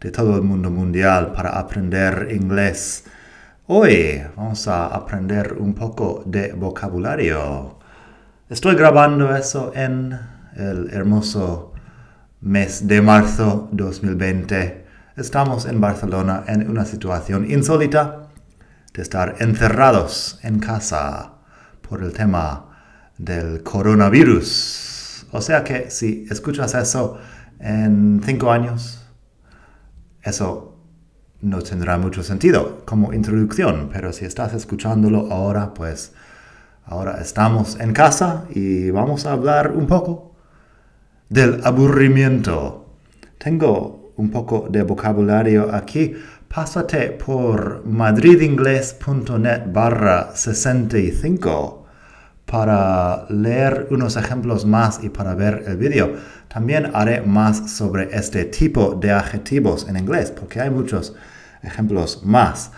de todo el mundo mundial para aprender inglés. Hoy vamos a aprender un poco de vocabulario. Estoy grabando eso en el hermoso mes de marzo 2020. Estamos en Barcelona en una situación insólita de estar encerrados en casa por el tema del coronavirus. O sea que si escuchas eso en cinco años, eso no tendrá mucho sentido como introducción, pero si estás escuchándolo ahora, pues ahora estamos en casa y vamos a hablar un poco del aburrimiento. Tengo un poco de vocabulario aquí. Pásate por madridingles.net barra 65 para leer unos ejemplos más y para ver el vídeo. También haré más sobre este tipo de adjetivos en inglés, porque hay muchos ejemplos más.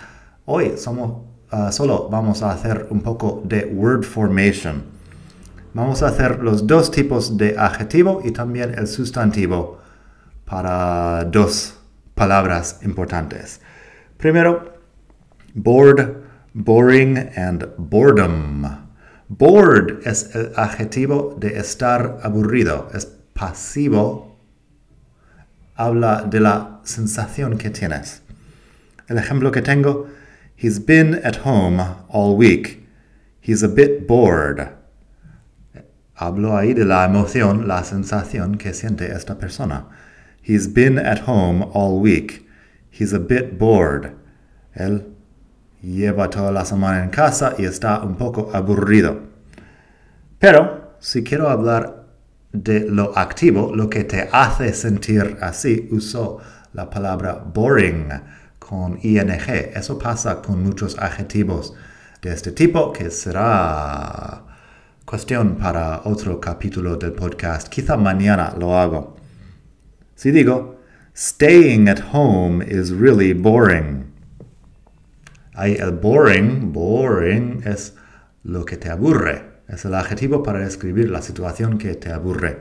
Hoy ah, solo vamos a hacer un poco de word formation. Vamos a hacer los dos tipos de adjetivo y también el sustantivo para dos palabras importantes. Primero, bored, boring and boredom. Bored es el adjetivo de estar aburrido, es pasivo. Habla de la sensación que tienes. El ejemplo que tengo, he's been at home all week. He's a bit bored. Hablo ahí de la emoción, la sensación que siente esta persona. He's been at home all week. He's a bit bored. Él lleva toda la semana en casa y está un poco aburrido. Pero si quiero hablar de lo activo, lo que te hace sentir así, uso la palabra boring con ing. Eso pasa con muchos adjetivos de este tipo, que será cuestión para otro capítulo del podcast. Quizá mañana lo hago. Si digo, staying at home is really boring. Ahí el boring, boring es lo que te aburre. Es el adjetivo para describir la situación que te aburre.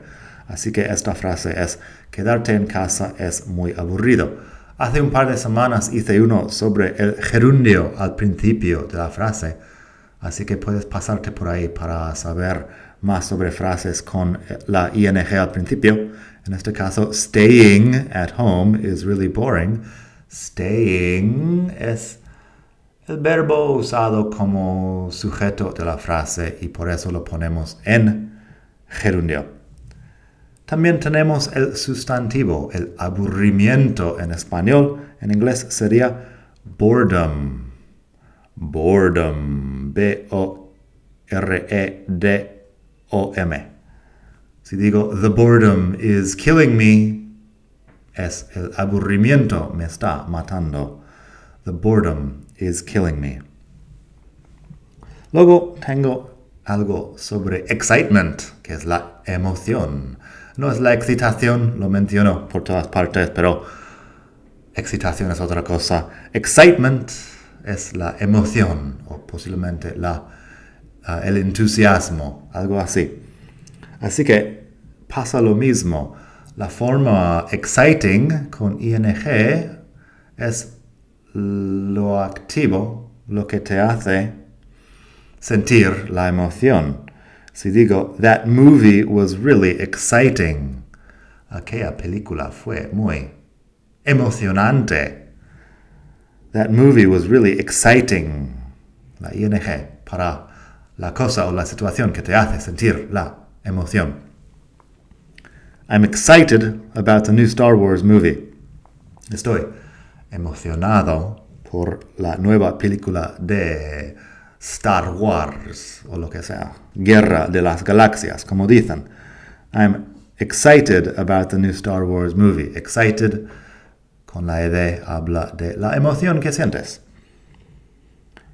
Así que esta frase es, quedarte en casa es muy aburrido. Hace un par de semanas hice uno sobre el gerundio al principio de la frase. Así que puedes pasarte por ahí para saber más sobre frases con la ing al principio. En este caso, staying at home is really boring. Staying es el verbo usado como sujeto de la frase y por eso lo ponemos en gerundio. También tenemos el sustantivo, el aburrimiento en español. En inglés sería boredom. Boredom. B-O-R-E-D-O-M. Si digo, the boredom is killing me, es el aburrimiento me está matando. The boredom is killing me. Luego tengo algo sobre excitement, que es la emoción. No es la excitación, lo menciono por todas partes, pero excitación es otra cosa. Excitement es la emoción o posiblemente la, uh, el entusiasmo, algo así. Así que pasa lo mismo. La forma exciting con ing es lo activo, lo que te hace sentir la emoción. Si digo, that movie was really exciting. Aquella película fue muy emocionante. That movie was really exciting. La ing para la cosa o la situación que te hace sentir la emoción. I'm excited about the new Star Wars movie. Estoy emocionado por la nueva película de Star Wars o lo que sea, Guerra de las Galaxias, como dicen. I'm excited about the new Star Wars movie. Excited Con la ed habla de la emoción que sientes.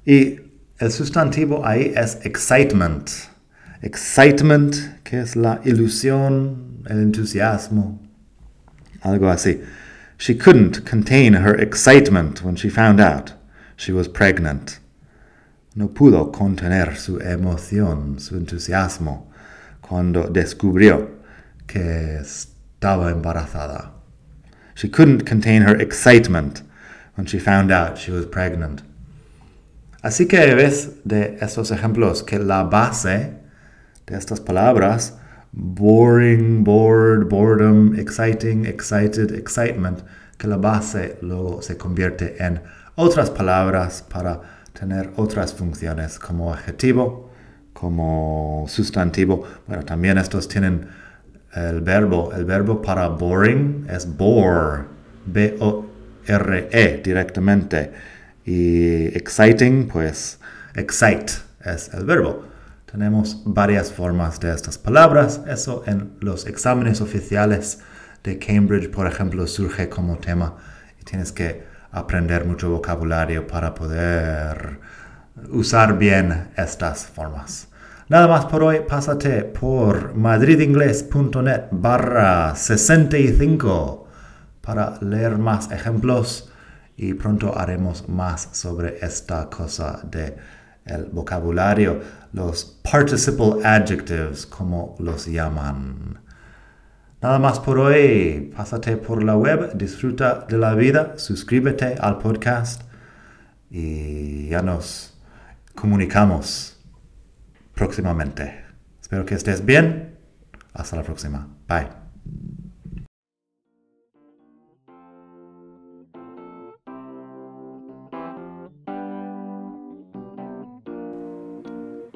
Y el sustantivo ahí es excitement. Excitement, que es la ilusión, el entusiasmo, algo así. She couldn't contain her excitement when she found out she was pregnant. No pudo contener su emoción, su entusiasmo, cuando descubrió que estaba embarazada. She couldn't contain her excitement when she found out she was pregnant. Así que ves de estos ejemplos que la base de estas palabras, boring, bored, boredom, exciting, excited, excitement, que la base luego se convierte en otras palabras para tener otras funciones como adjetivo, como sustantivo. Bueno, también estos tienen el verbo. El verbo para boring es bore, B-O-R-E directamente. Y exciting, pues excite es el verbo. Tenemos varias formas de estas palabras. Eso en los exámenes oficiales de Cambridge, por ejemplo, surge como tema y tienes que aprender mucho vocabulario para poder usar bien estas formas. Nada más por hoy, pásate por madridingles.net barra 65 para leer más ejemplos y pronto haremos más sobre esta cosa de el vocabulario, los participle adjectives, como los llaman. Nada más por hoy. Pásate por la web, disfruta de la vida, suscríbete al podcast y ya nos comunicamos próximamente. Espero que estés bien. Hasta la próxima. Bye.